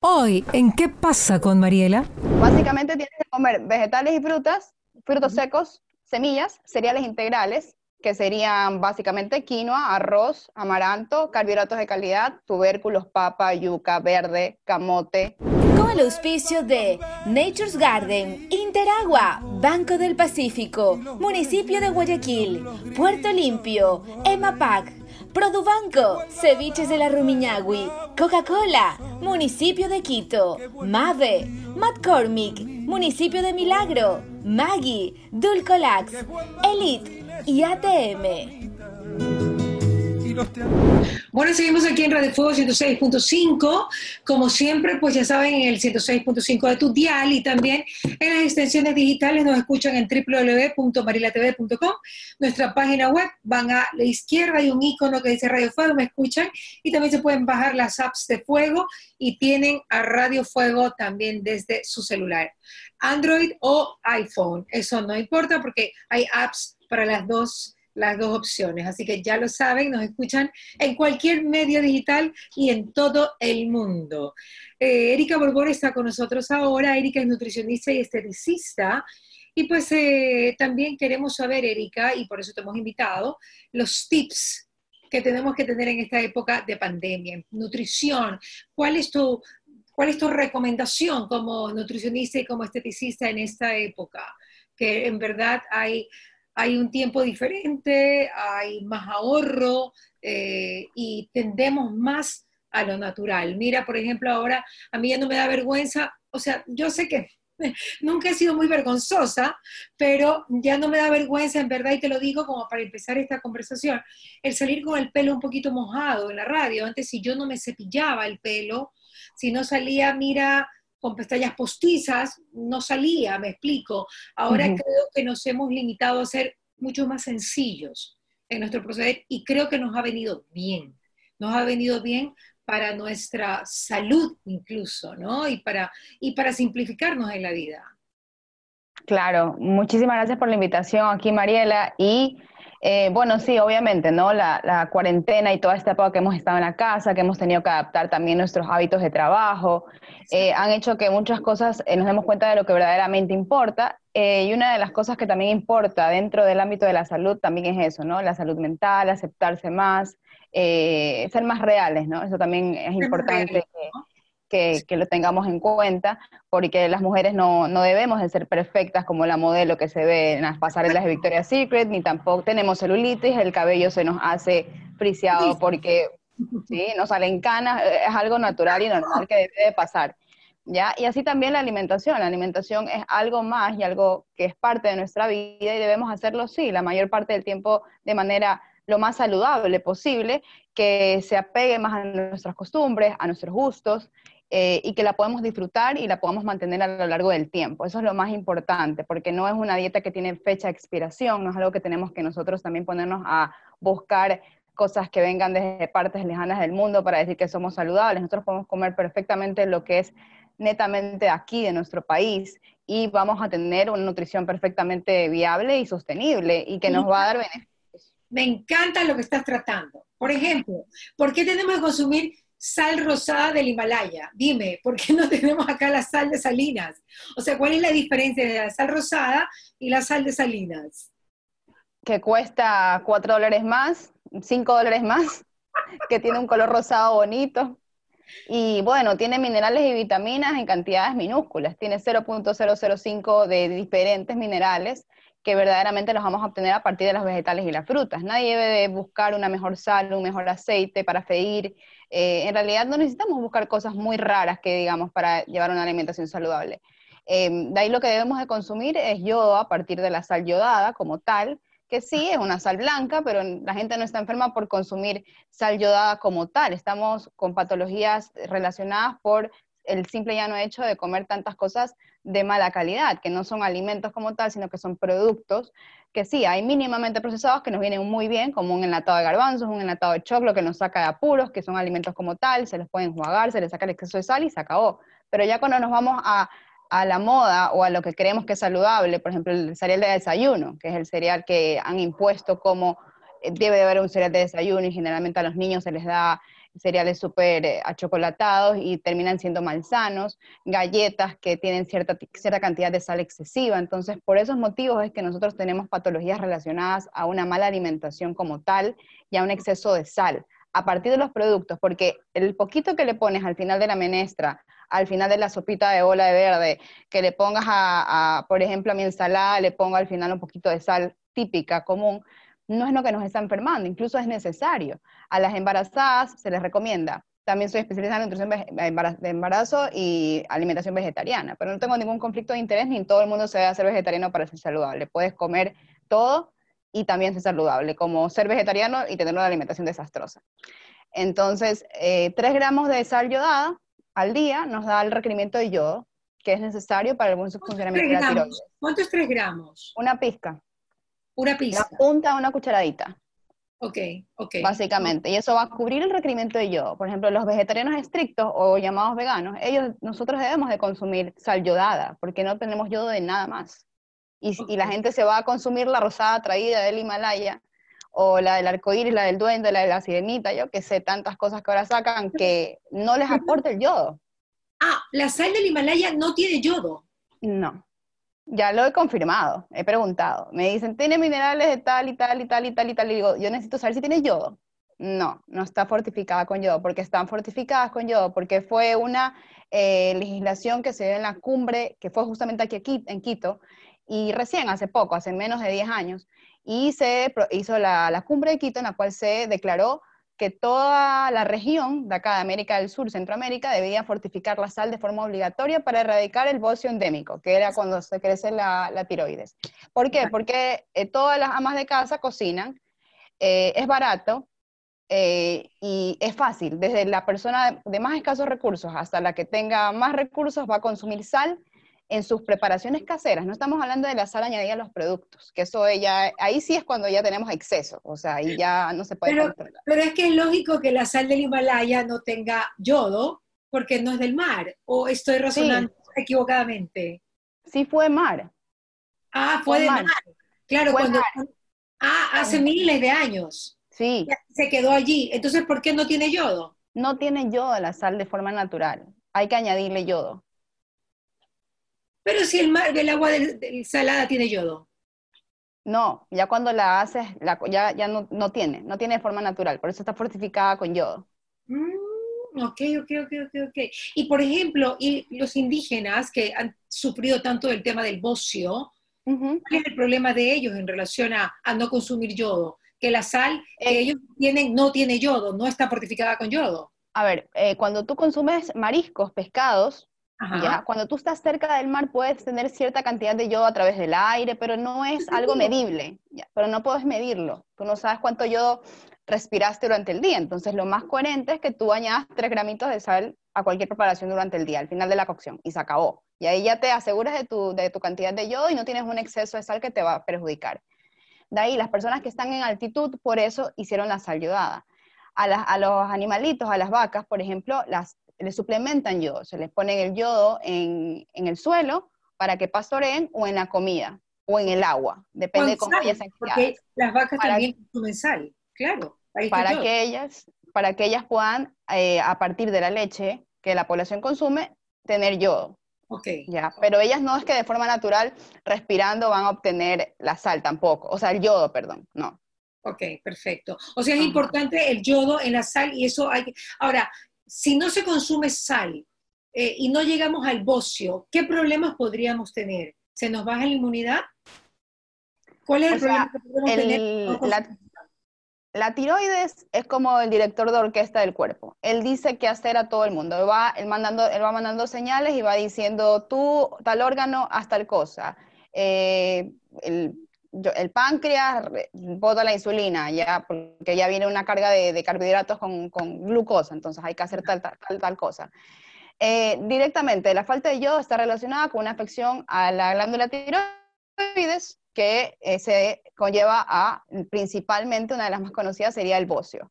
Hoy, ¿en qué pasa con Mariela? Básicamente tienes que comer vegetales y frutas, frutos secos, semillas, cereales integrales, que serían básicamente quinoa, arroz, amaranto, carbohidratos de calidad, tubérculos, papa, yuca, verde, camote. Con el auspicio de Nature's Garden, Interagua, Banco del Pacífico, Municipio de Guayaquil, Puerto Limpio, EMAPAC, Produbanco, Ceviches de la Rumiñahui, Coca-Cola, Municipio de Quito, Mave, McCormick, Municipio de Milagro, Maggie, Dulcolax, Elite y ATM. Bueno, seguimos aquí en Radio Fuego 106.5. Como siempre, pues ya saben, en el 106.5 de tu dial y también en las extensiones digitales nos escuchan en www.marilatv.com. Nuestra página web, van a la izquierda, hay un icono que dice Radio Fuego, me escuchan y también se pueden bajar las apps de Fuego y tienen a Radio Fuego también desde su celular. Android o iPhone, eso no importa porque hay apps para las dos las dos opciones. Así que ya lo saben, nos escuchan en cualquier medio digital y en todo el mundo. Eh, Erika Borbón está con nosotros ahora. Erika es nutricionista y esteticista. Y pues eh, también queremos saber, Erika, y por eso te hemos invitado, los tips que tenemos que tener en esta época de pandemia. Nutrición, ¿cuál es tu, cuál es tu recomendación como nutricionista y como esteticista en esta época? Que en verdad hay hay un tiempo diferente, hay más ahorro eh, y tendemos más a lo natural. Mira, por ejemplo, ahora a mí ya no me da vergüenza, o sea, yo sé que nunca he sido muy vergonzosa, pero ya no me da vergüenza, en verdad, y te lo digo como para empezar esta conversación, el salir con el pelo un poquito mojado en la radio. Antes, si yo no me cepillaba el pelo, si no salía, mira, con pestañas postizas, no salía, me explico. Ahora creo que nos hemos limitado a ser mucho más sencillos en nuestro proceder y creo que nos ha venido bien. Nos ha venido bien para nuestra salud incluso, ¿no? Y para, y para simplificarnos en la vida. Claro, muchísimas gracias por la invitación aquí, Mariela. Y eh, bueno, sí, obviamente, ¿no? La, cuarentena y toda esta época que hemos estado en la casa, que hemos tenido que adaptar también nuestros hábitos de trabajo, eh, han hecho que muchas cosas eh, nos demos cuenta de lo que verdaderamente importa. y una de las cosas que también importa dentro del ámbito de la salud también es eso, ¿no? La salud mental, aceptarse más, ser más reales, ¿no? Eso también es importante que, lo tengamos en cuenta, porque las mujeres no, debemos de ser perfectas como la modelo que se ve en las pasarelas de Victoria's Secret, ni tampoco tenemos celulitis, el cabello se nos hace friciado porque ¿sí? nos salen canas, es algo natural y normal que debe de pasar. ¿Ya? Y así también la alimentación. La alimentación es algo más y algo que es parte de nuestra vida y debemos hacerlo, sí, la mayor parte del tiempo de manera lo más saludable posible, que se apegue más a nuestras costumbres, a nuestros gustos eh, y que la podemos disfrutar y la podamos mantener a lo largo del tiempo. Eso es lo más importante, porque no es una dieta que tiene fecha de expiración, no es algo que tenemos que nosotros también ponernos a buscar cosas que vengan desde partes lejanas del mundo para decir que somos saludables. Nosotros podemos comer perfectamente lo que es netamente aquí de nuestro país y vamos a tener una nutrición perfectamente viable y sostenible y que nos va a dar beneficios. Me encanta lo que estás tratando. Por ejemplo, ¿por qué tenemos que consumir sal rosada del Himalaya. Dime, ¿por qué no tenemos acá la sal de Salinas? O sea, ¿cuál es la diferencia de la sal rosada y la sal de Salinas? Que cuesta cuatro dólares más, cinco dólares más, que tiene un color rosado bonito. Y bueno, tiene minerales y vitaminas en cantidades minúsculas. Tiene 0.005 de diferentes minerales que verdaderamente los vamos a obtener a partir de los vegetales y las frutas. Nadie debe de buscar una mejor sal, un mejor aceite para freír eh, en realidad no necesitamos buscar cosas muy raras que digamos para llevar una alimentación saludable. Em, de ahí lo que debemos de consumir es yodo a partir de la sal yodada como tal, que sí es una sal blanca, pero la gente no está enferma por consumir sal yodada como tal. Estamos con patologías relacionadas por el simple y llano hecho de comer tantas cosas de mala calidad, que no son alimentos como tal, sino que son productos que sí, hay mínimamente procesados que nos vienen muy bien, como un enlatado de garbanzos, un enlatado de choclo que nos saca de apuros, que son alimentos como tal, se los pueden enjuagar, se les saca el exceso de sal y se acabó. Pero ya cuando nos vamos a, a la moda o a lo que creemos que es saludable, por ejemplo, el cereal de desayuno, que es el cereal que han impuesto como eh, debe de haber un cereal de desayuno y generalmente a los niños se les da cereales súper eh, achocolatados y terminan siendo malsanos, galletas que tienen cierta, cierta cantidad de sal excesiva. Entonces, por esos motivos es que nosotros tenemos patologías relacionadas a una mala alimentación como tal y a un exceso de sal a partir de los productos, porque el poquito que le pones al final de la menestra, al final de la sopita de bola de verde, que le pongas a, por ejemplo, a mi ensalada, le pongo al final un poquito de sal típica, común, no es lo que nos está enfermando, incluso es necesario. A las embarazadas se les recomienda. También soy especialista en nutrición de embarazo y alimentación vegetariana, pero no tengo ningún conflicto de interés ni todo el mundo se debe hacer vegetariano para ser saludable. Puedes comer todo y también ser saludable, como ser vegetariano y tener una alimentación desastrosa. Entonces, 3 eh, gramos de sal yodada al día nos da el requerimiento de yodo que es necesario para el buen funcionamiento de la tiroides. ¿Cuánto es 3 gramos? Una pizca. Una pizca. La punta una cucharadita. Ok, ok. Básicamente, y eso va a cubrir el requerimiento de yodo. Por ejemplo, los vegetarianos estrictos o llamados veganos, ellos, nosotros debemos de consumir sal yodada, porque no tenemos yodo de nada más. Y, y la gente se va a consumir la rosada traída del Himalaya, o la del arcoíris, la del duende, la de la sirenita, yo que sé, tantas cosas que ahora sacan que no les aporta el yodo. Ah, la sal del Himalaya no tiene yodo. No. Ya lo he confirmado, he preguntado. Me dicen, tiene minerales de tal y tal y tal y tal y tal. Y digo, yo necesito saber si tiene yodo. No, no está fortificada con yodo, porque están fortificadas con yodo, porque fue una eh, legislación que se dio en la cumbre, que fue justamente aquí en Quito, y recién, hace poco, hace menos de 10 años, y se hizo la, la cumbre de Quito en la cual se declaró que toda la región de acá de América del Sur, Centroamérica, debía fortificar la sal de forma obligatoria para erradicar el bocio endémico, que era cuando se crece la, tiroides. ¿Por qué? Porque eh, todas las amas de casa cocinan, eh, es barato eh, y es fácil. Desde la persona de más escasos recursos hasta la que tenga más recursos va a consumir sal en sus preparaciones caseras, no estamos hablando de la sal añadida a los productos, que eso ya, ahí sí es cuando ya tenemos exceso, o sea, ahí ya no se puede pero, Pero es que es lógico que la sal del Himalaya no tenga yodo, porque no es del mar, o estoy razonando equivocadamente. Sí fue mar. Ah, fue, de mar. Claro, cuando... Ah, hace miles de años. Sí. Se quedó allí. Entonces, ¿por qué no tiene yodo? No tiene yodo la sal de forma natural. Hay que añadirle yodo. Pero si el, mar, el agua del, salada tiene yodo. No, ya cuando la haces, ya, ya no, no, tiene, no tiene de forma natural, por eso está fortificada con yodo. Mm, ok, ok, ok, ok, ok. Y por ejemplo, y los indígenas que han sufrido tanto el tema del bocio, ¿cuál es el problema de ellos en relación a, no consumir yodo? Que la sal que eh, ellos tienen no tiene yodo, no está fortificada con yodo. A ver, eh, cuando tú consumes mariscos, pescados, ¿ya? Cuando tú estás cerca del mar puedes tener cierta cantidad de yodo a través del aire, pero no es algo medible, pero no puedes medirlo. Tú no sabes cuánto yodo respiraste durante el día. Entonces, lo más coherente es que tú añadas tres gramitos de sal a cualquier preparación durante el día, al final de la cocción, y se acabó. Y ahí ya te aseguras de tu, de tu cantidad de yodo y no tienes un exceso de sal que te va a perjudicar. De ahí, las personas que están en altitud, por eso hicieron la sal yodada. A, a los animalitos, a las vacas, por ejemplo, las le suplementan yodo, se les pone el yodo en, el suelo para que pastoreen o en la comida o en el agua, depende de cómo ellas Porque las vacas también consumen sal, claro. Para que, ellas, para que ellas puedan, eh, a partir de la leche que la población consume, tener yodo. Ya, pero ellas no es que de forma natural, respirando, van a obtener la sal tampoco, o sea, el yodo, perdón, no. Ok, perfecto. O sea, es importante el yodo en la sal y eso hay que... Ahora, si no se consume sal eh, y no llegamos al bocio, ¿qué problemas podríamos tener? ¿Se nos baja la inmunidad? ¿Cuál es el problema que podemos tener? La, tiroides es como el director de orquesta del cuerpo. Él dice qué hacer a todo el mundo. Él va, mandando, él va mandando señales y va diciendo, tú, tal órgano, haz tal cosa. Eh, el, el páncreas bota la insulina, ya, porque ya viene una carga de, carbohidratos con, glucosa, entonces hay que hacer tal, tal, tal, cosa. Eh, directamente, la falta de yodo está relacionada con una afección a la glándula tiroides, que eh, se conlleva a, principalmente, una de las más conocidas sería el bocio.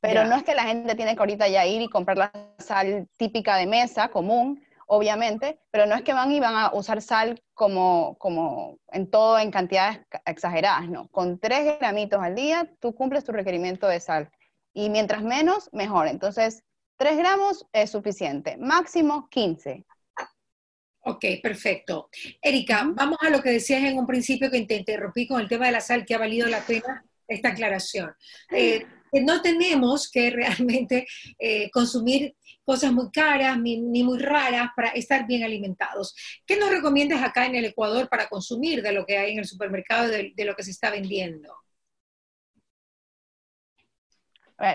Pero no es que la gente tiene que ahorita ya ir y comprar la sal típica de mesa, común, obviamente, pero no es que van y van a usar sal como, como en todo, en cantidades exageradas, no. Con tres gramitos al día, tú cumples tu requerimiento de sal. Y mientras menos, mejor. Entonces, 3 gramos es suficiente, máximo 15. Ok, perfecto. Erika, vamos a lo que decías en un principio que te interrumpí con el tema de la sal, que ha valido la pena esta aclaración. Eh, no tenemos que realmente eh, consumir cosas muy caras ni, muy raras para estar bien alimentados. ¿Qué nos recomiendas acá en el Ecuador para consumir de lo que hay en el supermercado, de lo que se está vendiendo?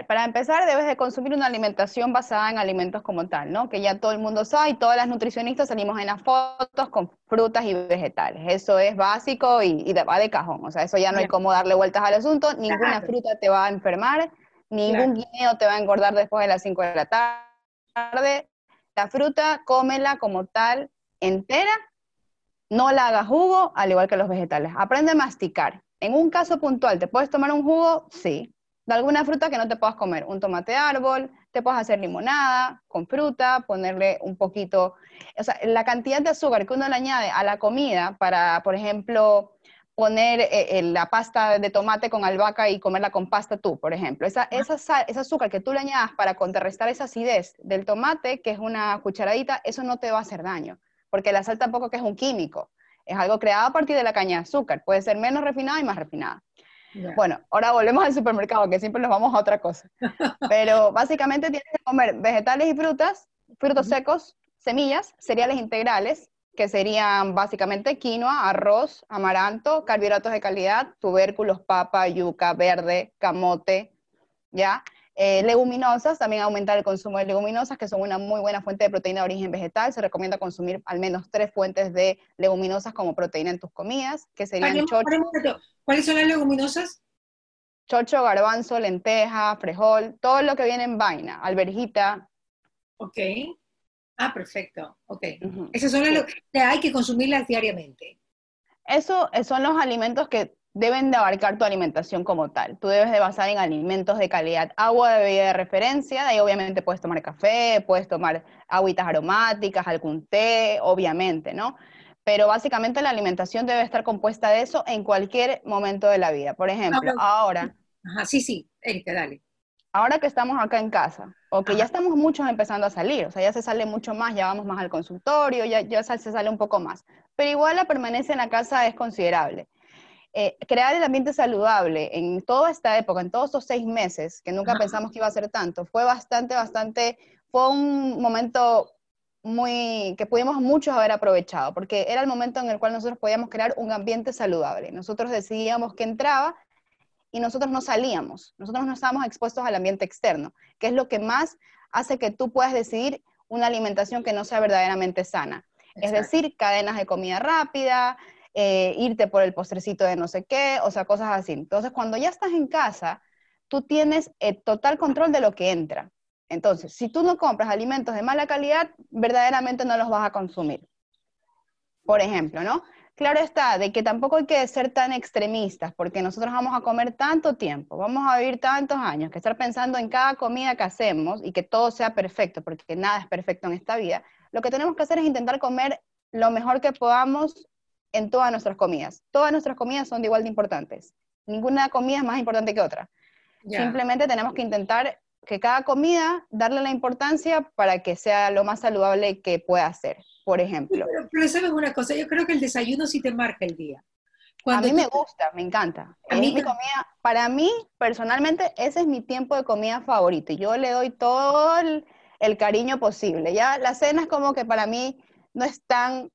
Para empezar, debes de consumir una alimentación basada en alimentos como tal, ¿no? Que ya todo el mundo sabe y todas las nutricionistas salimos en las fotos con frutas y vegetales. Eso es básico y, va de cajón. O sea, eso ya no hay cómo darle vueltas al asunto. Ninguna fruta te va a enfermar, ningún guineo te va a engordar después de las 5 de la tarde. La fruta, cómela como tal, entera. No la hagas jugo, al igual que los vegetales. Aprende a masticar. En un caso puntual, ¿te puedes tomar un jugo? Sí de alguna fruta que no te puedas comer, un tomate de árbol, te puedes hacer limonada con fruta, ponerle un poquito, o sea, la cantidad de azúcar que uno le añade a la comida para, por ejemplo, poner eh, eh, la pasta de tomate con albahaca y comerla con pasta tú, por ejemplo. Esa, esa ese azúcar que tú le añadas para contrarrestar esa acidez del tomate, que es una cucharadita, eso no te va a hacer daño, porque la sal tampoco que es un químico, es algo creado a partir de la caña de azúcar, puede ser menos refinada y más refinada. Bueno, ahora volvemos al supermercado, que siempre nos vamos a otra cosa. Pero básicamente tienes que comer vegetales y frutas, frutos secos, semillas, cereales integrales, que serían básicamente quinoa, arroz, amaranto, carbohidratos de calidad, tubérculos, papa, yuca, verde, camote, ¿ya? Eh, leguminosas, también aumentar el consumo de leguminosas, que son una muy buena fuente de proteína de origen vegetal. Se recomienda consumir al menos tres fuentes de leguminosas como proteína en tus comidas, que serían chocho. ¿Cuáles son las leguminosas? Chocho, garbanzo, lenteja, frejol, todo lo que viene en vaina, alberjita. Ok. Ah, perfecto. Ok. Esas son las que hay que consumirlas diariamente. Eso eh, son los alimentos que deben de abarcar tu alimentación como tal. Tú debes de basar en alimentos de calidad, agua de bebida de referencia, de ahí obviamente puedes tomar café, puedes tomar agüitas aromáticas, algún té, obviamente, ¿no? Pero básicamente la alimentación debe estar compuesta de eso en cualquier momento de la vida. Por ejemplo, ahora... Ajá, sí, sí, Erika, dale. Ahora que estamos acá en casa, o que ya estamos muchos empezando a salir, o sea, ya se sale mucho más, ya vamos más al consultorio, ya, ya se sale un poco más, pero igual la permanencia en la casa es considerable. Eh, crear el ambiente saludable en toda esta época, en todos estos seis meses, que nunca pensamos que iba a ser tanto, fue bastante, bastante, fue un momento muy, que pudimos muchos haber aprovechado, porque era el momento en el cual nosotros podíamos crear un ambiente saludable. Nosotros decidíamos que entraba y nosotros no salíamos, nosotros no estábamos expuestos al ambiente externo, que es lo que más hace que tú puedas decidir una alimentación que no sea verdaderamente sana. Es decir, cadenas de comida rápida, eh, irte por el postrecito de no sé qué, o sea, cosas así. Entonces, cuando ya estás en casa, tú tienes eh, total control de lo que entra. Entonces, si tú no compras alimentos de mala calidad, verdaderamente no los vas a consumir. Por ejemplo, ¿no? Claro está, de que tampoco hay que ser tan extremistas, porque nosotros vamos a comer tanto tiempo, vamos a vivir tantos años, que estar pensando en cada comida que hacemos y que todo sea perfecto, porque nada es perfecto en esta vida, lo que tenemos que hacer es intentar comer lo mejor que podamos en todas nuestras comidas. Todas nuestras comidas son de igual de importantes. Ninguna comida es más importante que otra. Simplemente tenemos que intentar que cada comida darle la importancia para que sea lo más saludable que pueda ser, por ejemplo. Pero, sabes una cosa, yo creo que el desayuno sí te marca el día. a mí me gusta, me encanta. A mí comida, para mí, personalmente, ese es mi tiempo de comida favorito. Yo le doy todo el, el cariño posible. Ya la cena es como que para mí no es tan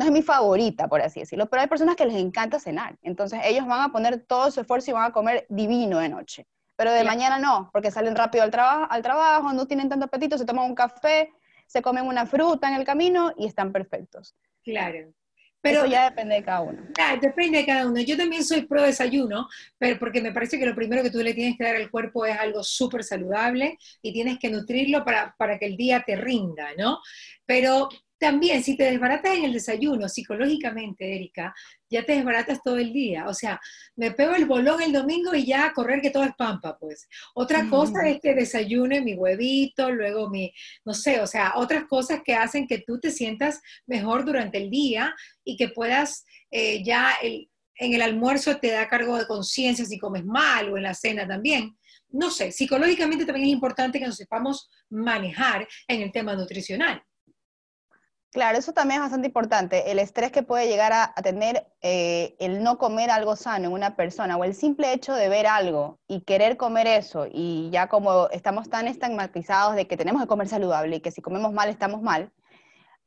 no es mi favorita, por así decirlo, pero hay personas que les encanta cenar. Entonces ellos van a poner todo su esfuerzo y van a comer divino de noche. Pero de mañana no, porque salen rápido al, trabajo, al trabajo, no tienen tanto apetito, se toman un café, se comen una fruta en el camino y están perfectos. Claro. Pero Eso ya depende de cada uno. Claro, depende de cada uno. Yo también soy pro desayuno, pero porque me parece que lo primero que tú le tienes que dar al cuerpo es algo súper saludable y tienes que nutrirlo para, para que el día te rinda, ¿no? Pero también, si te desbaratas en el desayuno psicológicamente, Erika, ya te desbaratas todo el día. O sea, me pego el bolón el domingo y ya a correr que todo es pampa, pues. Otra cosa es que desayune mi huevito, luego mi, no sé, o sea, otras cosas que hacen que tú te sientas mejor durante el día y que puedas eh, ya en el almuerzo te da cargo de conciencia si comes mal o en la cena también. no sé, psicológicamente también es importante que nos sepamos manejar en el tema nutricional. Claro, eso también es bastante importante. El estrés que puede llegar a, tener eh, el no comer algo sano en una persona o el simple hecho de ver algo y querer comer eso y ya como estamos tan estigmatizados de que tenemos que comer saludable y que si comemos mal estamos mal,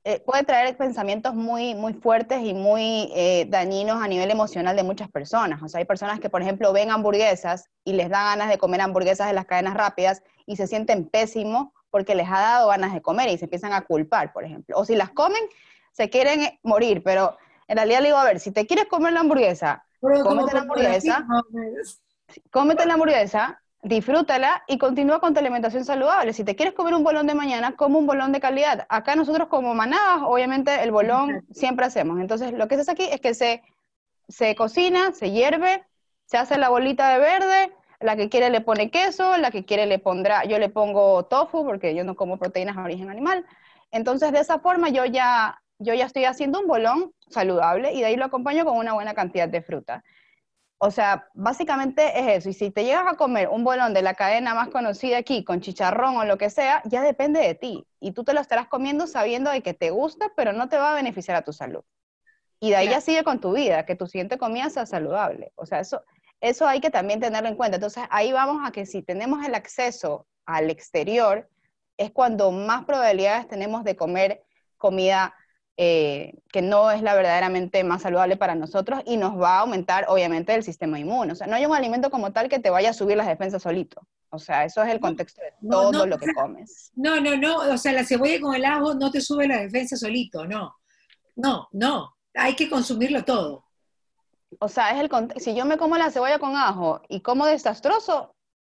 eh, puede traer pensamientos muy, muy fuertes y muy eh, dañinos a nivel emocional de muchas personas. O sea, hay personas que, por ejemplo, ven hamburguesas y les da ganas de comer hamburguesas de las cadenas rápidas y se sienten pésimos porque les ha dado ganas de comer y se empiezan a culpar, por ejemplo. O si las comen, se quieren eh, morir, pero en realidad le digo, a ver, si te quieres comer la hamburguesa, cómete la hamburguesa, cómete la hamburguesa, disfrútala y continúa con tu alimentación saludable. Si te quieres comer un bolón de mañana, come un bolón de calidad. Acá nosotros como manadas, obviamente el bolón siempre hacemos. Entonces, lo que se hace aquí es que se, se cocina, se hierve, se hace la bolita de verde, la que quiere le pone queso, la que quiere le pondrá, yo le pongo tofu porque yo no como proteínas de origen animal. Entonces, de esa forma yo ya, yo ya estoy haciendo un bolón saludable y de ahí lo acompaño con una buena cantidad de fruta. O sea, básicamente es eso. Y si te llegas a comer un bolón de la cadena más conocida aquí, con chicharrón o lo que sea, ya depende de ti. Y tú te lo estarás comiendo sabiendo de que te gusta, pero no te va a beneficiar a tu salud. Y de ahí ya sigue con tu vida, que tu siguiente comida sea saludable. O sea, eso, eso hay que también tenerlo en cuenta. Entonces, ahí vamos a que si tenemos el acceso al exterior, es cuando más probabilidades tenemos de comer comida eh, que no es la verdaderamente más saludable para nosotros y nos va a aumentar obviamente el sistema inmune. O sea, no hay un alimento como tal que te vaya a subir las defensas solito. O sea, eso es el contexto de todo lo que comes. No, no, no. O sea, la cebolla con el ajo no te sube la defensa solito, no. No, no. Hay que consumirlo todo. O sea, es el si yo me como la cebolla con ajo y como desastroso,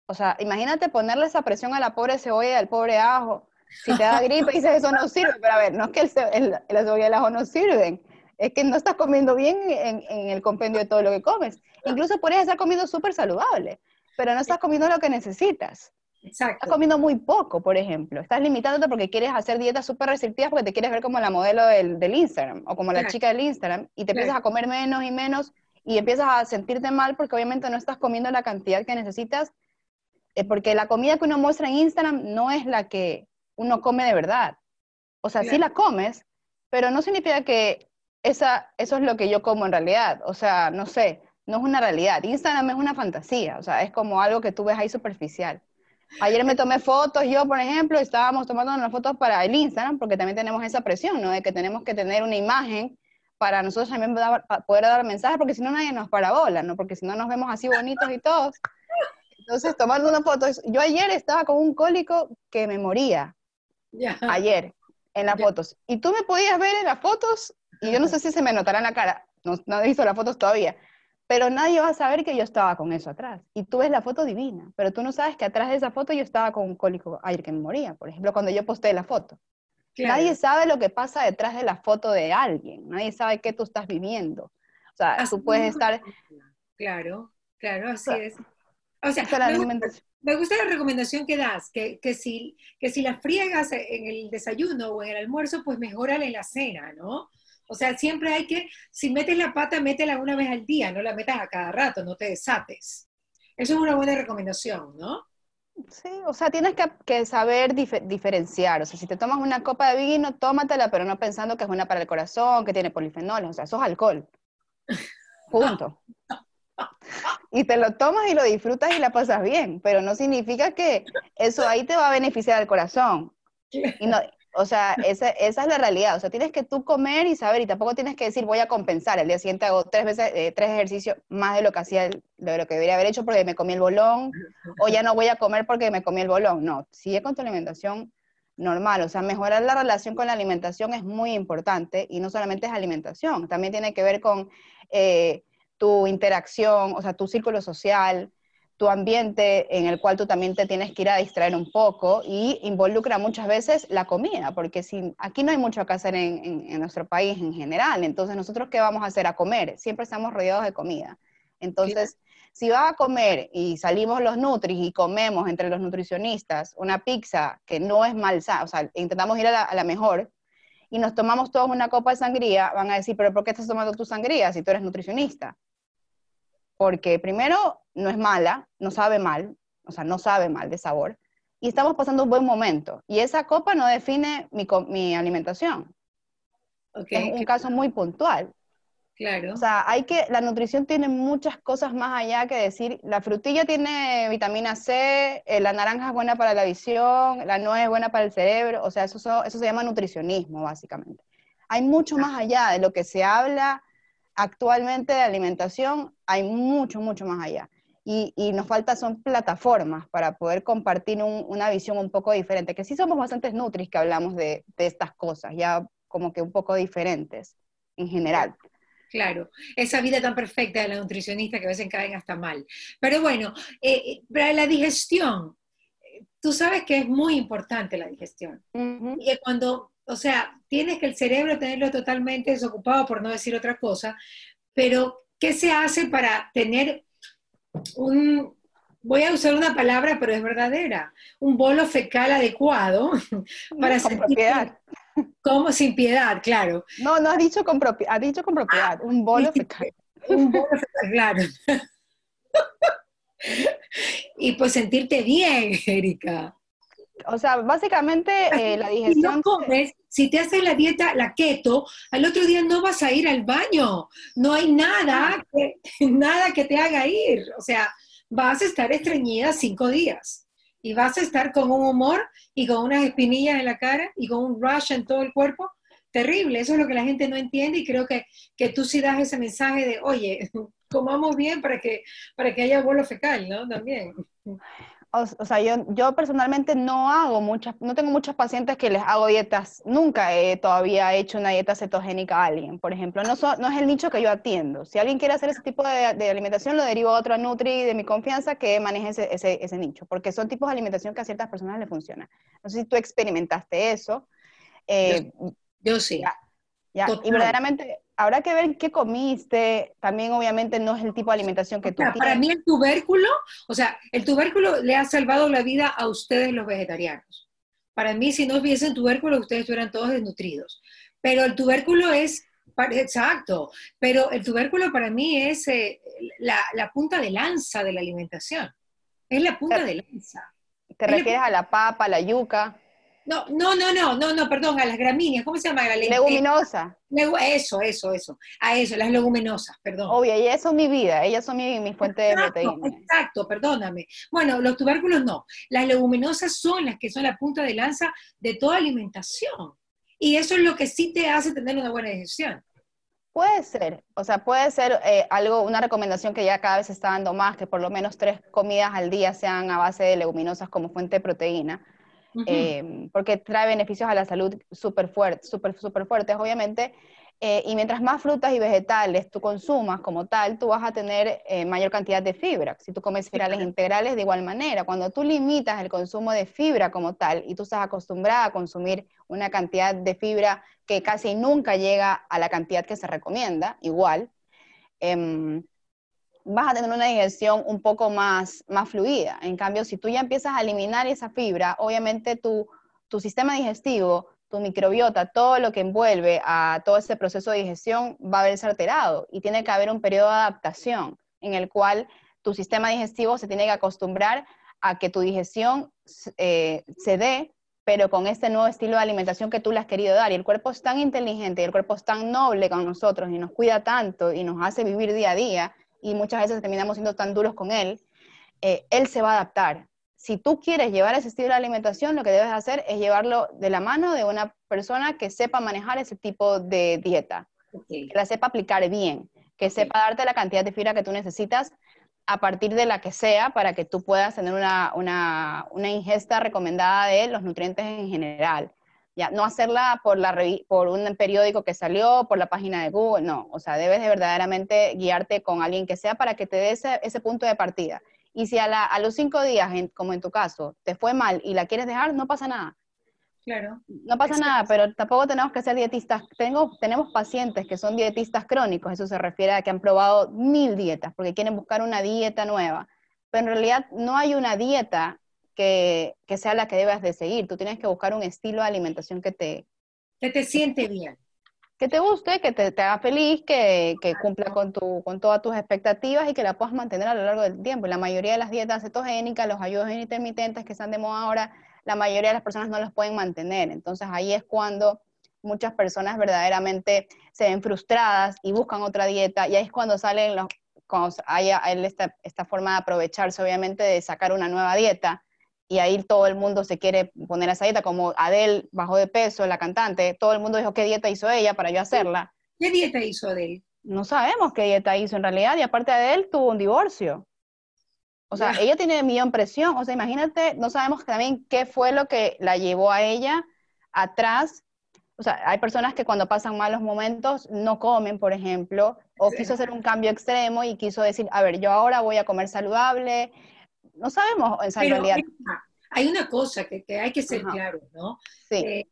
o sea, imagínate ponerle esa presión a la pobre cebolla y al pobre ajo si te da gripe, dices eso no sirve, pero a ver, no es que el, la cebolla y el ajo no sirven, es que no estás comiendo bien en, el compendio de todo lo que comes. Incluso puedes estar comiendo súper saludable, pero no estás comiendo lo que necesitas. Exacto. Estás comiendo muy poco, por ejemplo. Estás limitándote porque quieres hacer dietas súper restrictivas porque te quieres ver como la modelo del, del Instagram o como la chica del Instagram y te empiezas a comer menos y menos y empiezas a sentirte mal porque obviamente no estás comiendo la cantidad que necesitas, eh, porque la comida que uno muestra en Instagram no es la que uno come de verdad. O sea, sí la comes, pero no significa que esa, eso es lo que yo como en realidad. O sea, no sé, no es una realidad. Instagram es una fantasía, o sea, es como algo que tú ves ahí superficial. Ayer me tomé fotos, yo por ejemplo, estábamos tomando unas fotos para el Instagram, porque también tenemos esa presión, ¿no? De que tenemos que tener una imagen para nosotros también poder dar mensajes, porque si no nadie nos parabola, ¿no? Porque si no nos vemos así bonitos y todos. Entonces, tomando una foto, yo ayer estaba con un cólico que me moría, ayer en las fotos. Y tú me podías ver en las fotos, y yo no sé si se me notará en la cara, no, no he visto las fotos todavía, pero nadie va a saber que yo estaba con eso atrás. Y tú ves la foto divina, pero tú no sabes que atrás de esa foto yo estaba con un cólico ayer que me moría, por ejemplo, cuando yo posté la foto. Nadie sabe lo que pasa detrás de la foto de alguien, nadie sabe qué tú estás viviendo. O sea, tú puedes estar... Claro, claro, así es. O sea, me gusta la recomendación que das, que, que, si, que si la friegas en el desayuno o en el almuerzo, pues mejórala en la cena, ¿no? O sea, siempre hay que, si metes la pata, métela una vez al día, no la metas a cada rato, no te desates. Eso es una buena recomendación, ¿no? Sí, o sea, tienes que, saber diferenciar. O sea, si te tomas una copa de vino, tómatela, pero no pensando que es buena para el corazón, que tiene polifenoles. O sea, eso es alcohol. Punto y te lo tomas y lo disfrutas y la pasas bien, pero no significa que eso ahí te va a beneficiar al corazón. Y no, o sea, esa, esa, es la realidad. O sea, tienes que tú comer y saber, y tampoco tienes que decir voy a compensar. El día siguiente hago tres veces, eh, tres ejercicios más de lo que hacía, de lo que debería haber hecho porque me comí el bolón, o ya no voy a comer porque me comí el bolón. No, sigue con tu alimentación normal. O sea, mejorar la relación con la alimentación es muy importante, y no solamente es alimentación, también tiene que ver con eh, tu interacción, o sea, tu círculo social, tu ambiente en el cual tú también te tienes que ir a distraer un poco y involucra muchas veces la comida, porque si, aquí no hay mucho que hacer en, en, nuestro país en general, entonces nosotros qué vamos a hacer a comer, siempre estamos rodeados de comida. Entonces, si vas a comer y salimos los nutris y comemos entre los nutricionistas una pizza que no es mal, o sea, intentamos ir a la, a la mejor, y nos tomamos todos una copa de sangría, van a decir, pero ¿por qué estás tomando tu sangría si tú eres nutricionista? Porque primero no es mala, no sabe mal, o sea, no sabe mal de sabor, y estamos pasando un buen momento. Y esa copa no define mi, mi alimentación. Okay. Es un caso muy puntual. Claro. O sea, hay que, la nutrición tiene muchas cosas más allá que decir, la frutilla tiene vitamina C, eh, la naranja es buena para la visión, la nuez es buena para el cerebro, o sea, eso, eso se llama nutricionismo, básicamente. Hay mucho más allá de lo que se habla actualmente de alimentación, hay mucho, mucho más allá. Y, y nos falta son plataformas para poder compartir una visión un poco diferente, que sí somos bastantes nutris que hablamos de, de estas cosas, ya como que un poco diferentes en general. Claro, esa vida tan perfecta de la nutricionista que a veces caen hasta mal. Pero bueno, eh, eh, para la digestión, tú sabes que es muy importante la digestión. Y cuando, o sea, tienes que el cerebro tenerlo totalmente desocupado, por no decir otra cosa, pero ¿qué se hace para tener un, voy a usar una palabra, pero es verdadera, un bolo fecal adecuado para con propiedad. Como sin piedad, claro. No, no has dicho con propiedad, has dicho con propiedad, un bolo fecal. Un bolo fecal, claro. y pues sentirte bien, Erika. O sea, básicamente eh, la digestión... Si comes, si te haces la dieta, la keto, al otro día no vas a ir al baño. No hay nada que, nada que te haga ir. O sea, vas a estar estreñida cinco días y vas a estar con un humor y con unas espinillas en la cara y con un rush en todo el cuerpo. Terrible, eso es lo que la gente no entiende y creo que, que tú sí das ese mensaje de, oye, comamos bien para que, para que haya vuelo fecal, ¿no? También o, sea, yo, yo personalmente no hago muchas, no tengo muchos pacientes que les hago dietas, nunca he todavía hecho una dieta cetogénica a alguien, por ejemplo, no, no es el nicho que yo atiendo. Si alguien quiere hacer ese tipo de, de alimentación, lo derivo a otro Nutri de mi confianza que maneje ese, ese, ese, nicho, porque son tipos de alimentación que a ciertas personas les funcionan. No sé si tú experimentaste eso. Eh, yo, sí. Ya, y verdaderamente habrá que ver qué comiste, también obviamente no es el tipo de alimentación que tú tienes. Para mí el tubérculo, o sea, el tubérculo le ha salvado la vida a ustedes los vegetarianos. Para mí, si no hubiesen tubérculo, ustedes estuvieran todos desnutridos. Pero el tubérculo es, exacto, pero el tubérculo para mí es eh, la, la, punta de lanza de la alimentación. Es la punta de lanza. ¿Te refieres a la papa, la yuca? No, no, no, no, no, no, perdón, a las gramíneas, ¿cómo se llama? La leguminosa. eso, eso, eso, a eso, las leguminosas, perdón. Obvio, y eso es mi vida, ellas son mi, mi fuente de proteína. Exacto, perdóname. Bueno, los tubérculos no, las leguminosas son las que son la punta de lanza de toda alimentación. Y eso es lo que sí te hace tener una buena digestión. Puede ser, o sea, puede ser eh, algo, una recomendación que ya cada vez se está dando más, que por lo menos tres comidas al día sean a base de leguminosas como fuente de proteína Em, porque trae beneficios a la salud súper fuertes, súper, súper fuertes, obviamente. Eh, y mientras más frutas y vegetales tú consumas como tal, tú vas a tener eh, mayor cantidad de fibra. Si tú comes cereales integrales, de igual manera. Cuando tú limitas el consumo de fibra como tal y tú estás acostumbrada a consumir una cantidad de fibra que casi nunca llega a la cantidad que se recomienda, igual, eh, vas a tener una digestión un poco más, más fluida. En cambio, si tú ya empiezas a eliminar esa fibra, obviamente tu, tu sistema digestivo, tu microbiota, todo lo que envuelve a todo ese proceso de digestión va a verse alterado y tiene que haber un periodo de adaptación en el cual tu sistema digestivo se tiene que acostumbrar a que tu digestión eh, se dé, pero con este nuevo estilo de alimentación que tú le has querido dar. Y el cuerpo es tan inteligente y el cuerpo es tan noble con nosotros y nos cuida tanto y nos hace vivir día a día y muchas veces terminamos siendo tan duros con él, eh, él se va a adaptar. Si tú quieres llevar ese estilo de alimentación, lo que debes hacer es llevarlo de la mano de una persona que sepa manejar ese tipo de dieta, que la sepa aplicar bien, que sepa darte la cantidad de fibra que tú necesitas a partir de la que sea para que tú puedas tener una, una, una ingesta recomendada de los nutrientes en general. Ya, no hacerla por, la, por un periódico que salió, por la página de Google, no. O sea, debes de verdaderamente guiarte con alguien que sea para que te dé ese, ese punto de partida. Y si a, la, a los cinco días, como en tu caso, te fue mal y la quieres dejar, no pasa nada. Claro. No pasa nada, pero tampoco tenemos que ser dietistas. Tengo, tenemos pacientes que son dietistas crónicos, eso se refiere a que han probado mil dietas porque quieren buscar una dieta nueva. Pero en realidad no hay una dieta que, sea la que debas de seguir. Tú tienes que buscar un estilo de alimentación que te... Que te siente bien. que te guste, que te, haga feliz, que, que cumpla con, tu, con todas tus expectativas y que la puedas mantener a lo largo del tiempo. La mayoría de las dietas cetogénicas, los ayudos intermitentes que están de moda ahora, la mayoría de las personas no los pueden mantener. Entonces ahí es cuando muchas personas verdaderamente se ven frustradas y buscan otra dieta y ahí es cuando salen los, cuando hay esta, esta forma de aprovecharse obviamente de sacar una nueva dieta y ahí todo el mundo se quiere poner a esa dieta, como Adele bajó de peso, la cantante, todo el mundo dijo qué dieta hizo ella para yo hacerla. ¿Qué dieta hizo Adele? No sabemos qué dieta hizo en realidad, y aparte Adele tuvo un divorcio. O sea, ella tiene millón presión, o sea, imagínate, no sabemos también qué fue lo que la llevó a ella atrás. O sea, hay personas que cuando pasan malos momentos no comen, por ejemplo, o quiso hacer un cambio extremo y quiso decir, a ver, yo ahora voy a comer saludable, no sabemos en realidad. Hay una cosa que, hay que ser claro, ¿no? Sí. Eh,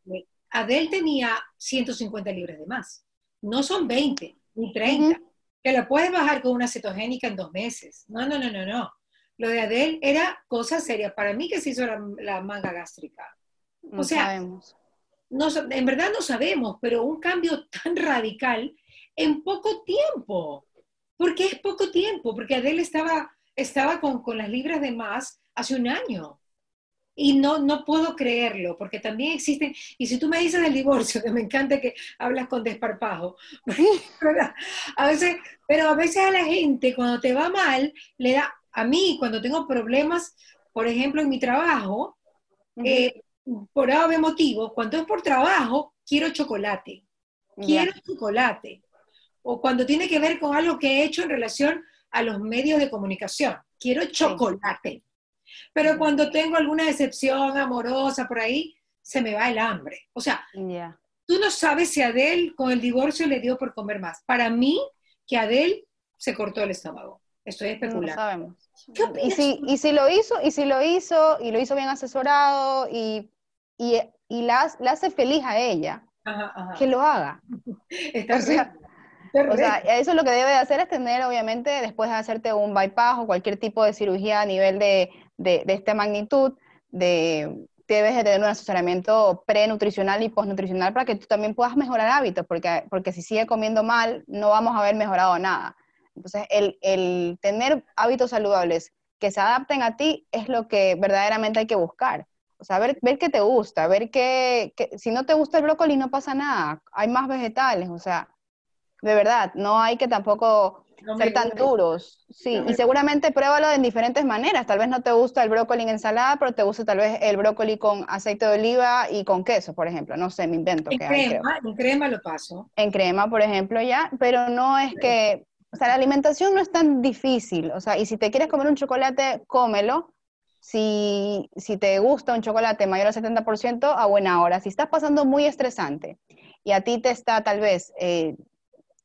Adel tenía 150 libras de más. No son 20 ni 30. Que lo puedes bajar con una cetogénica en dos meses. No, no, no, no, no. Lo de Adel era cosa seria. Para mí que se hizo la, manga gástrica. No sabemos. No, en verdad no sabemos, pero un cambio tan radical en poco tiempo. Porque es poco tiempo, porque Adel estaba estaba con, con las libras de más hace un año. Y no, no puedo creerlo, porque también existen, y si tú me dices del divorcio, que me encanta que hablas con desparpajo, a veces, pero a veces a la gente cuando te va mal, le da, a mí cuando tengo problemas, por ejemplo, en mi trabajo, eh, por algo motivo, cuando es por trabajo, quiero chocolate, quiero chocolate. O cuando tiene que ver con algo que he hecho en relación a los medios de comunicación. Quiero chocolate. Pero cuando tengo alguna decepción amorosa por ahí, se me va el hambre. O sea, tú no sabes si Adele con el divorcio le dio por comer más. Para mí, que Adele se cortó el estómago. Estoy especulando. No sabemos. y si, y si lo hizo, y si lo hizo, y lo hizo bien asesorado, y, y, y la, hace feliz a ella, que lo haga. Está o sea, eso lo que debe de hacer es tener, obviamente, después de hacerte un bypass o cualquier tipo de cirugía a nivel de, de, esta magnitud, de, debes de tener un asesoramiento prenutricional y postnutricional para que tú también puedas mejorar hábitos, porque, porque si sigue comiendo mal, no vamos a haber mejorado nada. Entonces, el, el tener hábitos saludables que se adapten a ti es lo que verdaderamente hay que buscar. O sea, ver, ver qué te gusta, ver que, que, si no te gusta el brócoli no pasa nada, hay más vegetales, o sea, de verdad, no hay que tampoco ser tan duros. Sí, y seguramente pruébalo en diferentes maneras. Tal vez no te gusta el brócoli en ensalada, pero te gusta tal vez el brócoli con aceite de oliva y con queso, por ejemplo. No sé, me invento. En crema, en crema lo paso. En crema, por ejemplo, ya, pero no es que, o sea, la alimentación no es tan difícil. O sea, y si te quieres comer un chocolate, cómelo. Si, si te gusta un chocolate mayor al 70%, a buena hora. Si estás pasando muy estresante y a ti te está tal vez eh,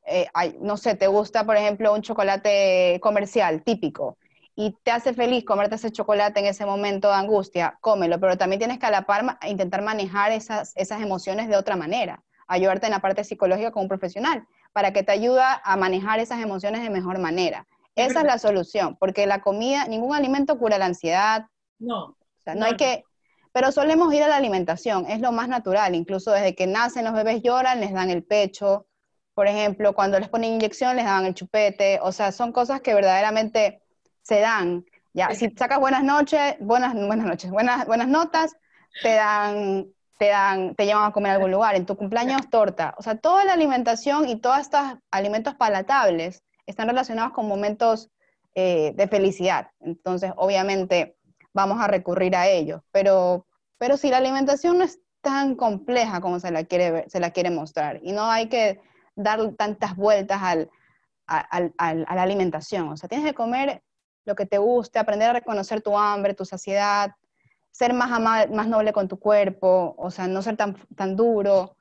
eh, no sé, te gusta, por ejemplo, un chocolate comercial típico y te hace feliz comerte ese chocolate en ese momento de angustia, cómelo, pero también tienes que a la par intentar manejar esas, esas emociones de otra manera, ayudarte en la parte psicológica como un profesional, para que te ayude a manejar esas emociones de mejor manera. Esa es la solución, porque la comida, ningún alimento cura la ansiedad. No. no, hay que, pero solemos ir a la alimentación, es lo más natural, incluso desde que nacen los bebés lloran, les dan el pecho, por ejemplo, cuando les ponen inyección, les dan el chupete, o sea, son cosas que verdaderamente se dan. Ya, si sacas buenas noches, buenas, buenas noches, buenas, buenas notas, te dan, te dan, te llevan a comer a algún lugar. En tu cumpleaños, torta. O sea, toda la alimentación y todos estos alimentos palatables están relacionados con momentos eh, de felicidad. Entonces, obviamente, vamos a recurrir a ellos. Pero, pero si la alimentación no es tan compleja como se la quiere, se la quiere mostrar, y no hay que dar tantas vueltas al, a la alimentación. O sea, tienes que comer lo que te guste, aprender a reconocer tu hambre, tu saciedad, ser más, más noble con tu cuerpo, o sea, no ser tan, tan duro.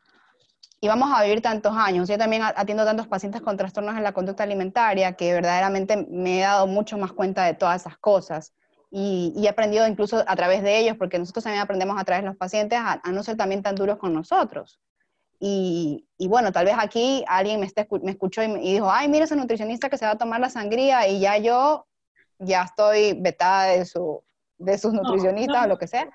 Y vamos a vivir tantos años. Yo también atiendo tantos pacientes con trastornos en la conducta alimentaria que verdaderamente me he dado mucho más cuenta de todas esas cosas. Y, he aprendido incluso a través de ellos, porque nosotros también aprendemos a través de los pacientes a no ser también tan duros con nosotros. Y, bueno, tal vez aquí alguien me, me escuchó y, dijo, ay, mira ese nutricionista que se va a tomar la sangría y ya yo ya estoy vetada de, su, de sus nutricionistas o lo que sea.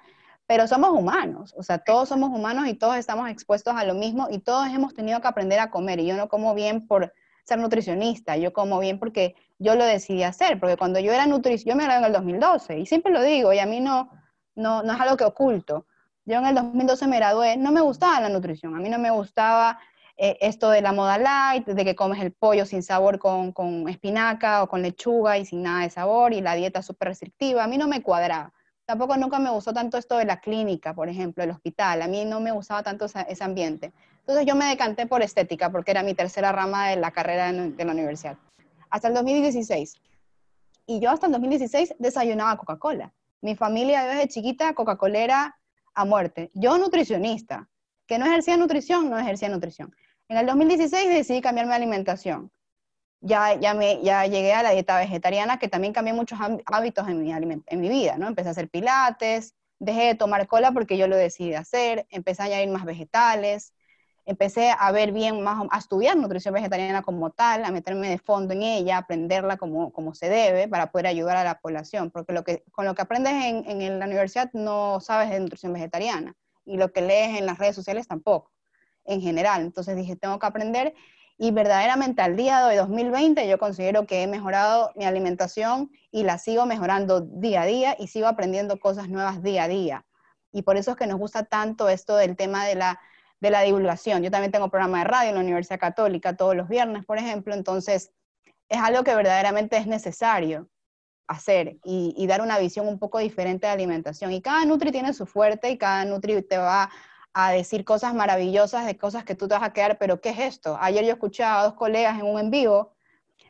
pero somos humanos, o sea, todos somos humanos y todos estamos expuestos a lo mismo y todos hemos tenido que aprender a comer y yo no como bien por ser nutricionista, yo como bien porque yo lo decidí hacer, porque cuando yo era nutricionista, yo me gradué en el 2012 y siempre lo digo y a mí no, no, no es algo que oculto. Yo en el 2012 me gradué, no me gustaba la nutrición, a mí no me gustaba eh, esto de la moda light, de que comes el pollo sin sabor con, con espinaca o con lechuga y sin nada de sabor y la dieta súper restrictiva, a mí no me cuadraba. Tampoco nunca me gustó tanto esto de la clínica, por ejemplo, el hospital, a mí no me gustaba tanto ese ambiente. Entonces yo me decanté por estética porque era mi tercera rama de la carrera de la universidad. Hasta el 2016. Y yo hasta el 2016 desayunaba Coca-Cola. Mi familia desde chiquita Coca-Cola a muerte. Yo nutricionista, que no ejercía nutrición, no ejercía nutrición. En el 2016 decidí cambiar mi alimentación. Ya, ya, me, ya llegué a la dieta vegetariana, que también cambié muchos hábitos en mi, en mi vida, ¿no? Empecé a hacer pilates, dejé de tomar cola porque yo lo decidí hacer, empecé a añadir más vegetales, empecé a ver bien, más, a estudiar nutrición vegetariana como tal, a meterme de fondo en ella, aprenderla como, como se debe para poder ayudar a la población, porque lo que, con lo que aprendes en, en la universidad no sabes de nutrición vegetariana y lo que lees en las redes sociales tampoco, en general. Entonces dije, tengo que aprender y verdaderamente al día de hoy, 2020, yo considero que he mejorado mi alimentación y la sigo mejorando día a día y sigo aprendiendo cosas nuevas día a día. Y por eso es que nos gusta tanto esto del tema de la, de la divulgación. Yo también tengo programa de radio en la Universidad Católica todos los viernes, por ejemplo, entonces es algo que verdaderamente es necesario hacer y, dar una visión un poco diferente de alimentación. Y cada Nutri tiene su fuerte y cada Nutri te va a decir cosas maravillosas de cosas que tú te vas a quedar, pero ¿qué es esto? Ayer yo escuché a dos colegas en un en vivo,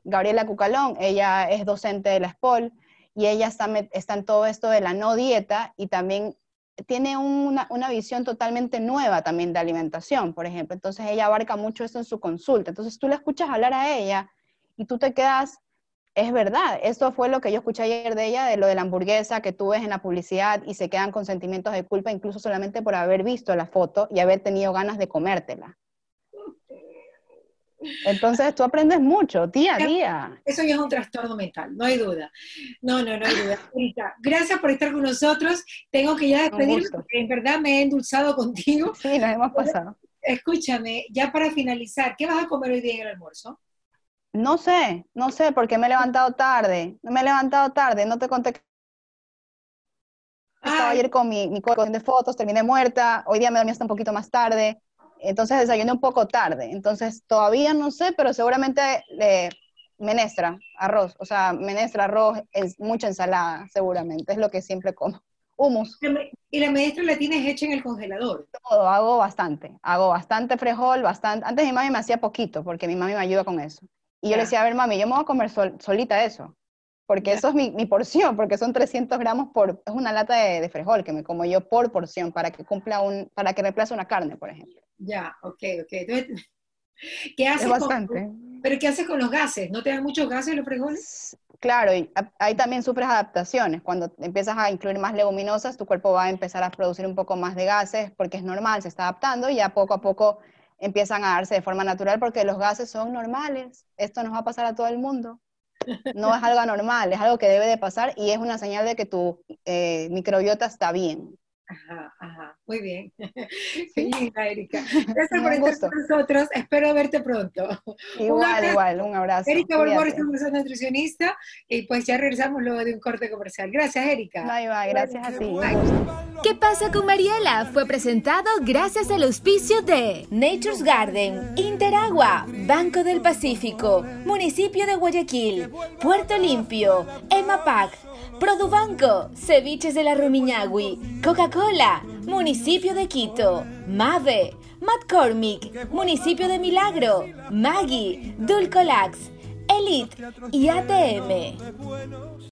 Gabriela Cucalón, ella es docente de la SPOL y ella está, está en todo esto de la no dieta y también tiene una, una, visión totalmente nueva también de alimentación, por ejemplo. Entonces ella abarca mucho esto en su consulta. Entonces tú le escuchas hablar a ella y tú te quedas es verdad, eso fue lo que yo escuché ayer de ella, de lo de la hamburguesa que tú ves en la publicidad y se quedan con sentimientos de culpa incluso solamente por haber visto la foto y haber tenido ganas de comértela. Entonces tú aprendes mucho día a día. Eso ya es un trastorno mental, no hay duda. No, no, no hay duda. gracias por estar con nosotros. Tengo que ya despedirme porque en verdad me he endulzado contigo. Sí, nos hemos pasado. Escúchame, ya para finalizar, ¿qué vas a comer hoy día en el almuerzo? No sé, no sé, porque me he levantado tarde. Me he levantado tarde, no te conté. Estaba ayer con mi, mi de fotos, terminé muerta. Hoy día me dormí hasta un poquito más tarde. Entonces desayuné un poco tarde. Entonces todavía no sé, pero seguramente le, menestra, arroz. O sea, menestra, arroz, mucha ensalada, seguramente. Es lo que siempre como. Humus. ¿Y la menestra la tienes hecha en el congelador? Todo, hago bastante. Hago bastante frijol, bastante. Antes mi mami me hacía poquito, porque mi mami me ayuda con eso. Y yo le decía, a ver, mami, yo me voy a comer solita eso, porque eso es mi, mi, porción, porque son 300 gramos por, es una lata de, de, frijol que me como yo por porción, para que cumpla un, para que reemplace una carne, por ejemplo. Ya, ok, ok. Entonces, ¿qué haces? Es bastante. Con, pero ¿qué haces con los gases? ¿No te dan muchos gases los frijoles? Claro, y ahí también sufres adaptaciones. Cuando empiezas a incluir más leguminosas, tu cuerpo va a empezar a producir un poco más de gases, porque es normal, se está adaptando y ya poco a poco empiezan a darse de forma natural porque los gases son normales. Esto nos va a pasar a todo el mundo. No es algo anormal, es algo que debe de pasar y es una señal de que tu eh, microbiota está bien. Ajá, ajá, muy bien. Sí, Erika. Gracias por estar con nosotros. Espero verte pronto. Igual, igual, un abrazo. Erika Borbor es una nutricionista y pues ya regresamos luego de un corte comercial. Gracias, Erika. Bye, bye, gracias a ti. ¿Qué pasa con Mariela? Fue presentado gracias al auspicio de Nature's Garden, Interagua, Banco del Pacífico, Municipio de Guayaquil, Puerto Limpio, EMAPAC, Produbanco, Ceviches de la Rumiñahui, Coca-Cola, Municipio de Quito, Mave, McCormick, Municipio de Milagro, Maggie, Dulcolax, Elite y ATM.